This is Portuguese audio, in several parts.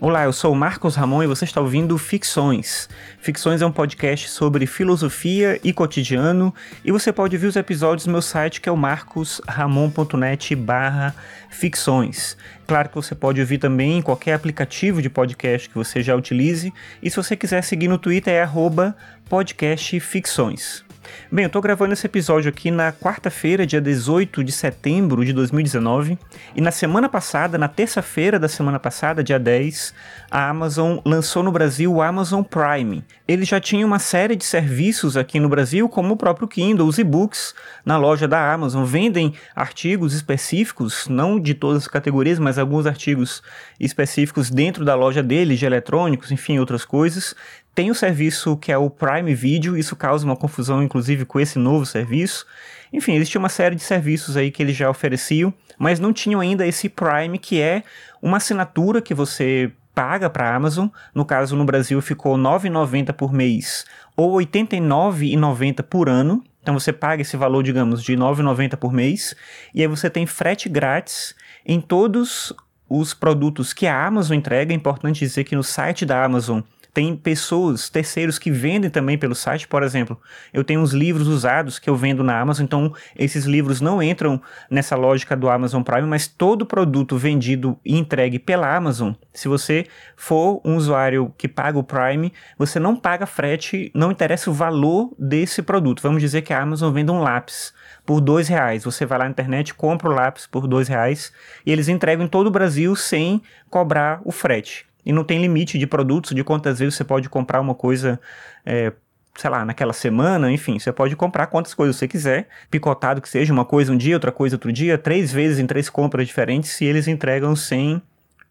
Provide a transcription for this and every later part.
Olá, eu sou o Marcos Ramon e você está ouvindo Ficções. Ficções é um podcast sobre filosofia e cotidiano e você pode ver os episódios no meu site que é o marcosramon.net barra ficções. Claro que você pode ouvir também em qualquer aplicativo de podcast que você já utilize e se você quiser seguir no Twitter é arroba podcastficções. Bem, eu tô gravando esse episódio aqui na quarta-feira, dia 18 de setembro de 2019, e na semana passada, na terça-feira da semana passada, dia 10, a Amazon lançou no Brasil o Amazon Prime. Ele já tinha uma série de serviços aqui no Brasil, como o próprio Kindle, os e-books na loja da Amazon, vendem artigos específicos, não de todas as categorias, mas alguns artigos específicos dentro da loja deles, de eletrônicos, enfim, outras coisas. Tem o serviço que é o Prime Video, isso causa uma confusão, inclusive, com esse novo serviço. Enfim, existia uma série de serviços aí que eles já ofereciam, mas não tinham ainda esse Prime, que é uma assinatura que você paga para a Amazon. No caso, no Brasil ficou R$ 9,90 por mês ou R$ 89,90 por ano. Então você paga esse valor, digamos, de R$ 9,90 por mês, e aí você tem frete grátis em todos os produtos que a Amazon entrega. É importante dizer que no site da Amazon tem pessoas, terceiros que vendem também pelo site, por exemplo. Eu tenho uns livros usados que eu vendo na Amazon, então esses livros não entram nessa lógica do Amazon Prime, mas todo produto vendido e entregue pela Amazon, se você for um usuário que paga o Prime, você não paga frete, não interessa o valor desse produto. Vamos dizer que a Amazon vende um lápis por dois reais. Você vai lá na internet, compra o lápis por dois reais e eles entregam em todo o Brasil sem cobrar o frete e não tem limite de produtos, de quantas vezes você pode comprar uma coisa, é, sei lá, naquela semana, enfim, você pode comprar quantas coisas você quiser, picotado que seja, uma coisa um dia, outra coisa outro dia, três vezes em três compras diferentes, se eles entregam sem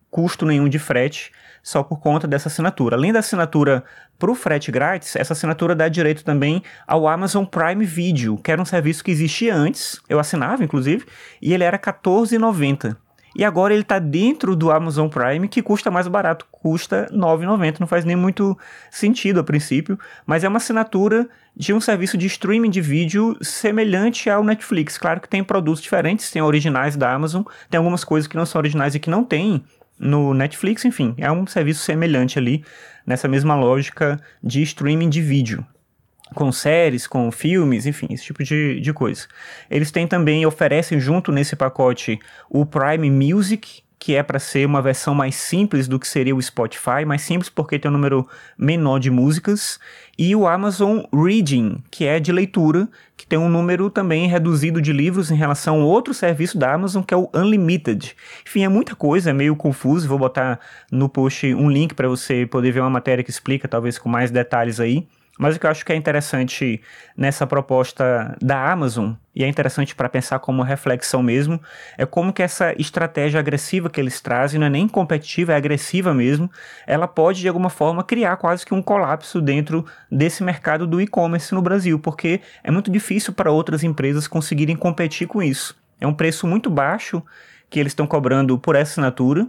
custo nenhum de frete, só por conta dessa assinatura. Além da assinatura para o frete grátis, essa assinatura dá direito também ao Amazon Prime Video, que era um serviço que existia antes, eu assinava inclusive, e ele era R$14,90. E agora ele está dentro do Amazon Prime, que custa mais barato, custa R$ 9,90. Não faz nem muito sentido a princípio, mas é uma assinatura de um serviço de streaming de vídeo semelhante ao Netflix. Claro que tem produtos diferentes, tem originais da Amazon, tem algumas coisas que não são originais e que não tem no Netflix, enfim, é um serviço semelhante ali, nessa mesma lógica de streaming de vídeo com séries, com filmes, enfim, esse tipo de, de coisa. Eles têm também, oferecem junto nesse pacote o Prime Music, que é para ser uma versão mais simples do que seria o Spotify, mais simples porque tem um número menor de músicas, e o Amazon Reading, que é de leitura, que tem um número também reduzido de livros em relação a outro serviço da Amazon, que é o Unlimited. Enfim, é muita coisa, é meio confuso, vou botar no post um link para você poder ver uma matéria que explica, talvez com mais detalhes aí. Mas o que eu acho que é interessante nessa proposta da Amazon, e é interessante para pensar como reflexão mesmo, é como que essa estratégia agressiva que eles trazem, não é nem competitiva, é agressiva mesmo, ela pode de alguma forma criar quase que um colapso dentro desse mercado do e-commerce no Brasil, porque é muito difícil para outras empresas conseguirem competir com isso. É um preço muito baixo que eles estão cobrando por assinatura,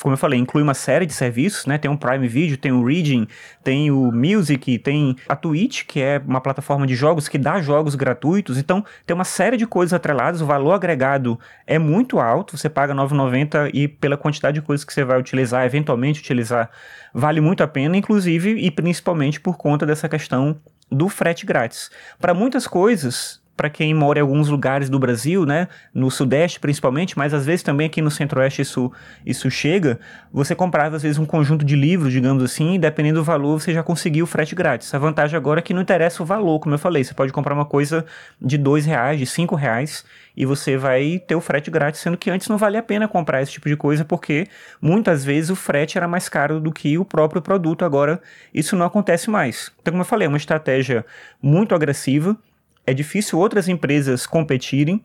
como eu falei, inclui uma série de serviços, né? Tem um Prime Video, tem o Reading, tem o Music, tem a Twitch, que é uma plataforma de jogos que dá jogos gratuitos. Então, tem uma série de coisas atreladas. O valor agregado é muito alto. Você paga R$ 9,90 e pela quantidade de coisas que você vai utilizar, eventualmente utilizar, vale muito a pena, inclusive e principalmente por conta dessa questão do frete grátis. Para muitas coisas, para quem mora em alguns lugares do Brasil, né, no Sudeste principalmente, mas às vezes também aqui no Centro-Oeste isso, isso chega, você comprava às vezes um conjunto de livros, digamos assim, e dependendo do valor você já conseguia o frete grátis. A vantagem agora é que não interessa o valor, como eu falei, você pode comprar uma coisa de dois reais, de cinco reais, e você vai ter o frete grátis, sendo que antes não valia a pena comprar esse tipo de coisa, porque muitas vezes o frete era mais caro do que o próprio produto, agora isso não acontece mais. Então, como eu falei, é uma estratégia muito agressiva, é difícil outras empresas competirem.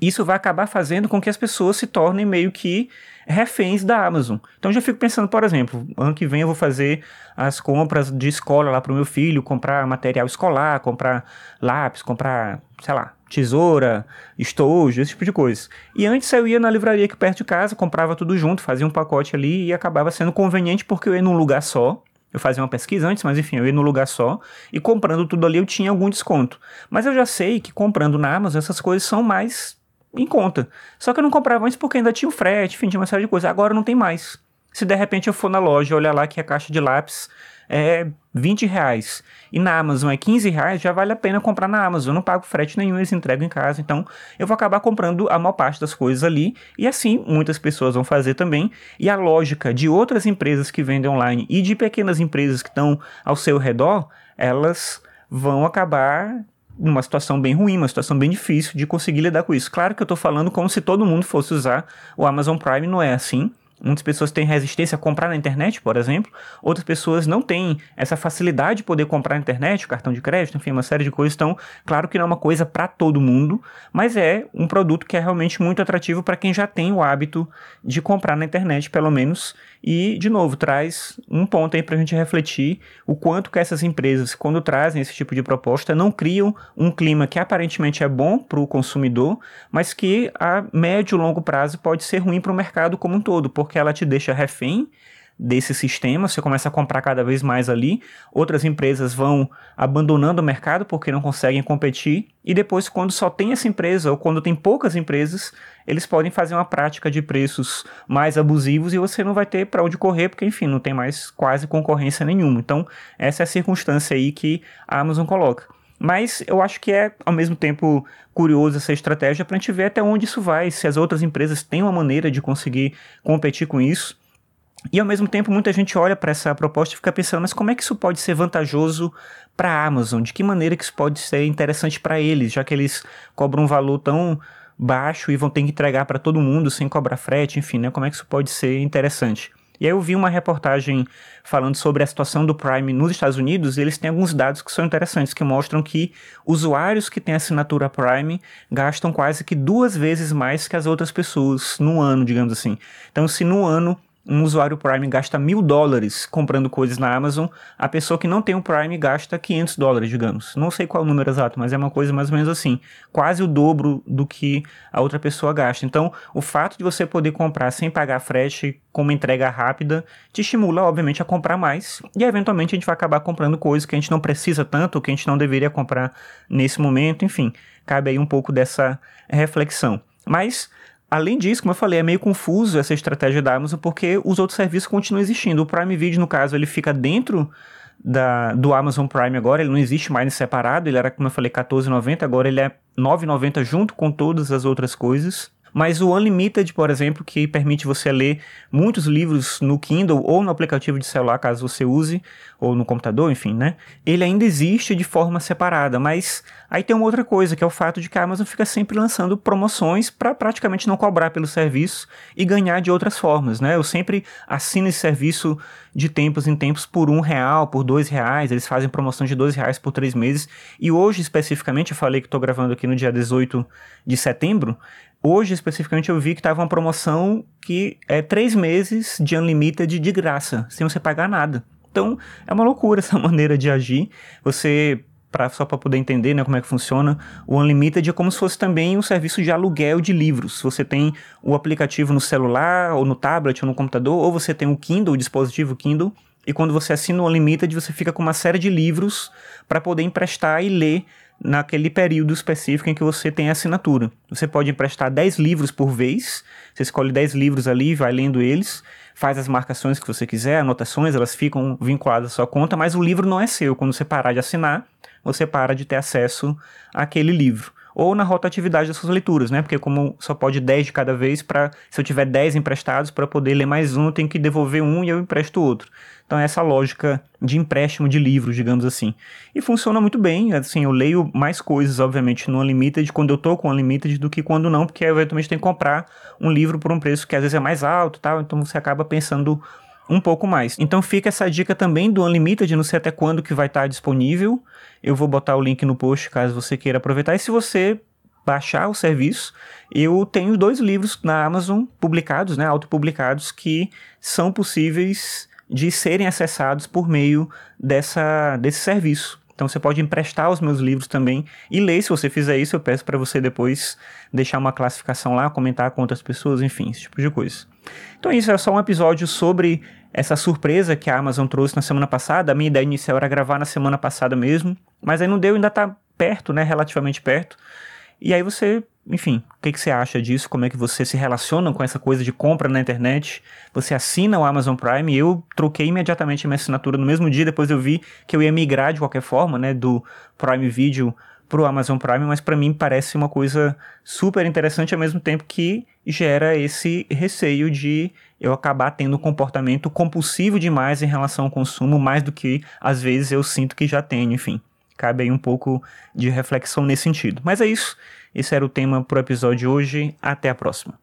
Isso vai acabar fazendo com que as pessoas se tornem meio que reféns da Amazon. Então já fico pensando, por exemplo, ano que vem eu vou fazer as compras de escola lá para o meu filho, comprar material escolar, comprar lápis, comprar, sei lá, tesoura, estojo, esse tipo de coisa. E antes eu ia na livraria aqui perto de casa, comprava tudo junto, fazia um pacote ali e acabava sendo conveniente porque eu ia num lugar só eu fazia uma pesquisa antes, mas enfim, eu ia no lugar só e comprando tudo ali eu tinha algum desconto. Mas eu já sei que comprando na Amazon essas coisas são mais em conta. Só que eu não comprava antes porque ainda tinha o frete, enfim, tinha uma série de coisas. Agora não tem mais. Se de repente eu for na loja olhar lá que a caixa de lápis é 20 reais e na Amazon é 15 reais, já vale a pena comprar na Amazon. Eu não pago frete nenhum, eles entregam em casa. Então eu vou acabar comprando a maior parte das coisas ali. E assim muitas pessoas vão fazer também. E a lógica de outras empresas que vendem online e de pequenas empresas que estão ao seu redor, elas vão acabar numa situação bem ruim, uma situação bem difícil de conseguir lidar com isso. Claro que eu estou falando como se todo mundo fosse usar o Amazon Prime, não é assim. Muitas pessoas têm resistência a comprar na internet, por exemplo. Outras pessoas não têm essa facilidade de poder comprar na internet, cartão de crédito, enfim, uma série de coisas. Então, claro que não é uma coisa para todo mundo, mas é um produto que é realmente muito atrativo para quem já tem o hábito de comprar na internet, pelo menos. E, de novo, traz um ponto aí para a gente refletir o quanto que essas empresas, quando trazem esse tipo de proposta, não criam um clima que aparentemente é bom para o consumidor, mas que a médio e longo prazo pode ser ruim para o mercado como um todo, porque ela te deixa refém desse sistema, você começa a comprar cada vez mais ali, outras empresas vão abandonando o mercado porque não conseguem competir, e depois, quando só tem essa empresa ou quando tem poucas empresas, eles podem fazer uma prática de preços mais abusivos e você não vai ter para onde correr, porque enfim, não tem mais quase concorrência nenhuma. Então, essa é a circunstância aí que a Amazon coloca. Mas eu acho que é, ao mesmo tempo, curioso essa estratégia para a gente ver até onde isso vai, se as outras empresas têm uma maneira de conseguir competir com isso. E ao mesmo tempo, muita gente olha para essa proposta e fica pensando, mas como é que isso pode ser vantajoso para a Amazon? De que maneira que isso pode ser interessante para eles, já que eles cobram um valor tão baixo e vão ter que entregar para todo mundo sem cobrar frete, enfim, né? Como é que isso pode ser interessante? E aí eu vi uma reportagem falando sobre a situação do Prime nos Estados Unidos, e eles têm alguns dados que são interessantes, que mostram que usuários que têm assinatura Prime gastam quase que duas vezes mais que as outras pessoas no ano, digamos assim. Então, se no ano um usuário Prime gasta mil dólares comprando coisas na Amazon, a pessoa que não tem o Prime gasta 500 dólares, digamos. Não sei qual o número exato, mas é uma coisa mais ou menos assim. Quase o dobro do que a outra pessoa gasta. Então, o fato de você poder comprar sem pagar frete com uma entrega rápida te estimula, obviamente, a comprar mais. E, eventualmente, a gente vai acabar comprando coisas que a gente não precisa tanto, que a gente não deveria comprar nesse momento. Enfim, cabe aí um pouco dessa reflexão. Mas Além disso, como eu falei, é meio confuso essa estratégia da Amazon porque os outros serviços continuam existindo. O Prime Video, no caso, ele fica dentro da, do Amazon Prime agora, ele não existe mais separado, ele era, como eu falei, R$14,90, agora ele é R$9,90 junto com todas as outras coisas. Mas o Unlimited, por exemplo, que permite você ler muitos livros no Kindle ou no aplicativo de celular, caso você use, ou no computador, enfim, né? Ele ainda existe de forma separada, mas aí tem uma outra coisa, que é o fato de que a Amazon fica sempre lançando promoções para praticamente não cobrar pelo serviço e ganhar de outras formas, né? Eu sempre assino esse serviço de tempos em tempos por um real, por dois reais, eles fazem promoção de dois reais por três meses, e hoje especificamente, eu falei que estou gravando aqui no dia 18 de setembro, Hoje, especificamente, eu vi que estava uma promoção que é três meses de Unlimited de graça, sem você pagar nada. Então, é uma loucura essa maneira de agir. Você, pra, só para poder entender né, como é que funciona, o Unlimited é como se fosse também um serviço de aluguel de livros. Você tem o aplicativo no celular, ou no tablet, ou no computador, ou você tem o Kindle, o dispositivo Kindle, e quando você assina o Unlimited, você fica com uma série de livros para poder emprestar e ler naquele período específico em que você tem a assinatura. Você pode emprestar 10 livros por vez, você escolhe 10 livros ali, vai lendo eles, faz as marcações que você quiser, anotações, elas ficam vinculadas à sua conta, mas o livro não é seu. Quando você parar de assinar, você para de ter acesso àquele livro ou na rotatividade das suas leituras, né? Porque como só pode 10 de cada vez, para se eu tiver 10 emprestados para poder ler mais um, eu tenho que devolver um e eu empresto outro. Então é essa lógica de empréstimo de livros, digamos assim. E funciona muito bem, assim, eu leio mais coisas, obviamente, no Unlimited quando eu tô com Unlimited do que quando não, porque eventualmente tem que comprar um livro por um preço que às vezes é mais alto, tal, então você acaba pensando um pouco mais. Então fica essa dica também do Unlimited, não sei até quando que vai estar disponível. Eu vou botar o link no post caso você queira aproveitar. E se você baixar o serviço, eu tenho dois livros na Amazon publicados, né, autopublicados, que são possíveis de serem acessados por meio dessa, desse serviço. Então você pode emprestar os meus livros também e ler. Se você fizer isso, eu peço para você depois deixar uma classificação lá, comentar com outras pessoas, enfim, esse tipo de coisa. Então isso é só um episódio sobre essa surpresa que a Amazon trouxe na semana passada. A minha ideia inicial era gravar na semana passada mesmo, mas aí não deu, ainda tá perto, né, relativamente perto. E aí você enfim, o que, que, você acha disso? Como é que você se relaciona com essa coisa de compra na internet? Você assina o Amazon Prime? Eu troquei imediatamente minha assinatura no mesmo dia, depois eu vi que eu ia migrar de qualquer forma, né, do Prime Video pro Amazon Prime, mas para mim parece uma coisa super interessante ao mesmo tempo que gera esse receio de eu acabar tendo um comportamento compulsivo demais em relação ao consumo, mais do que às vezes eu sinto que já tenho, enfim. Cabe aí um pouco de reflexão nesse sentido. Mas é isso. Esse era o tema pro episódio de hoje. Até a próxima.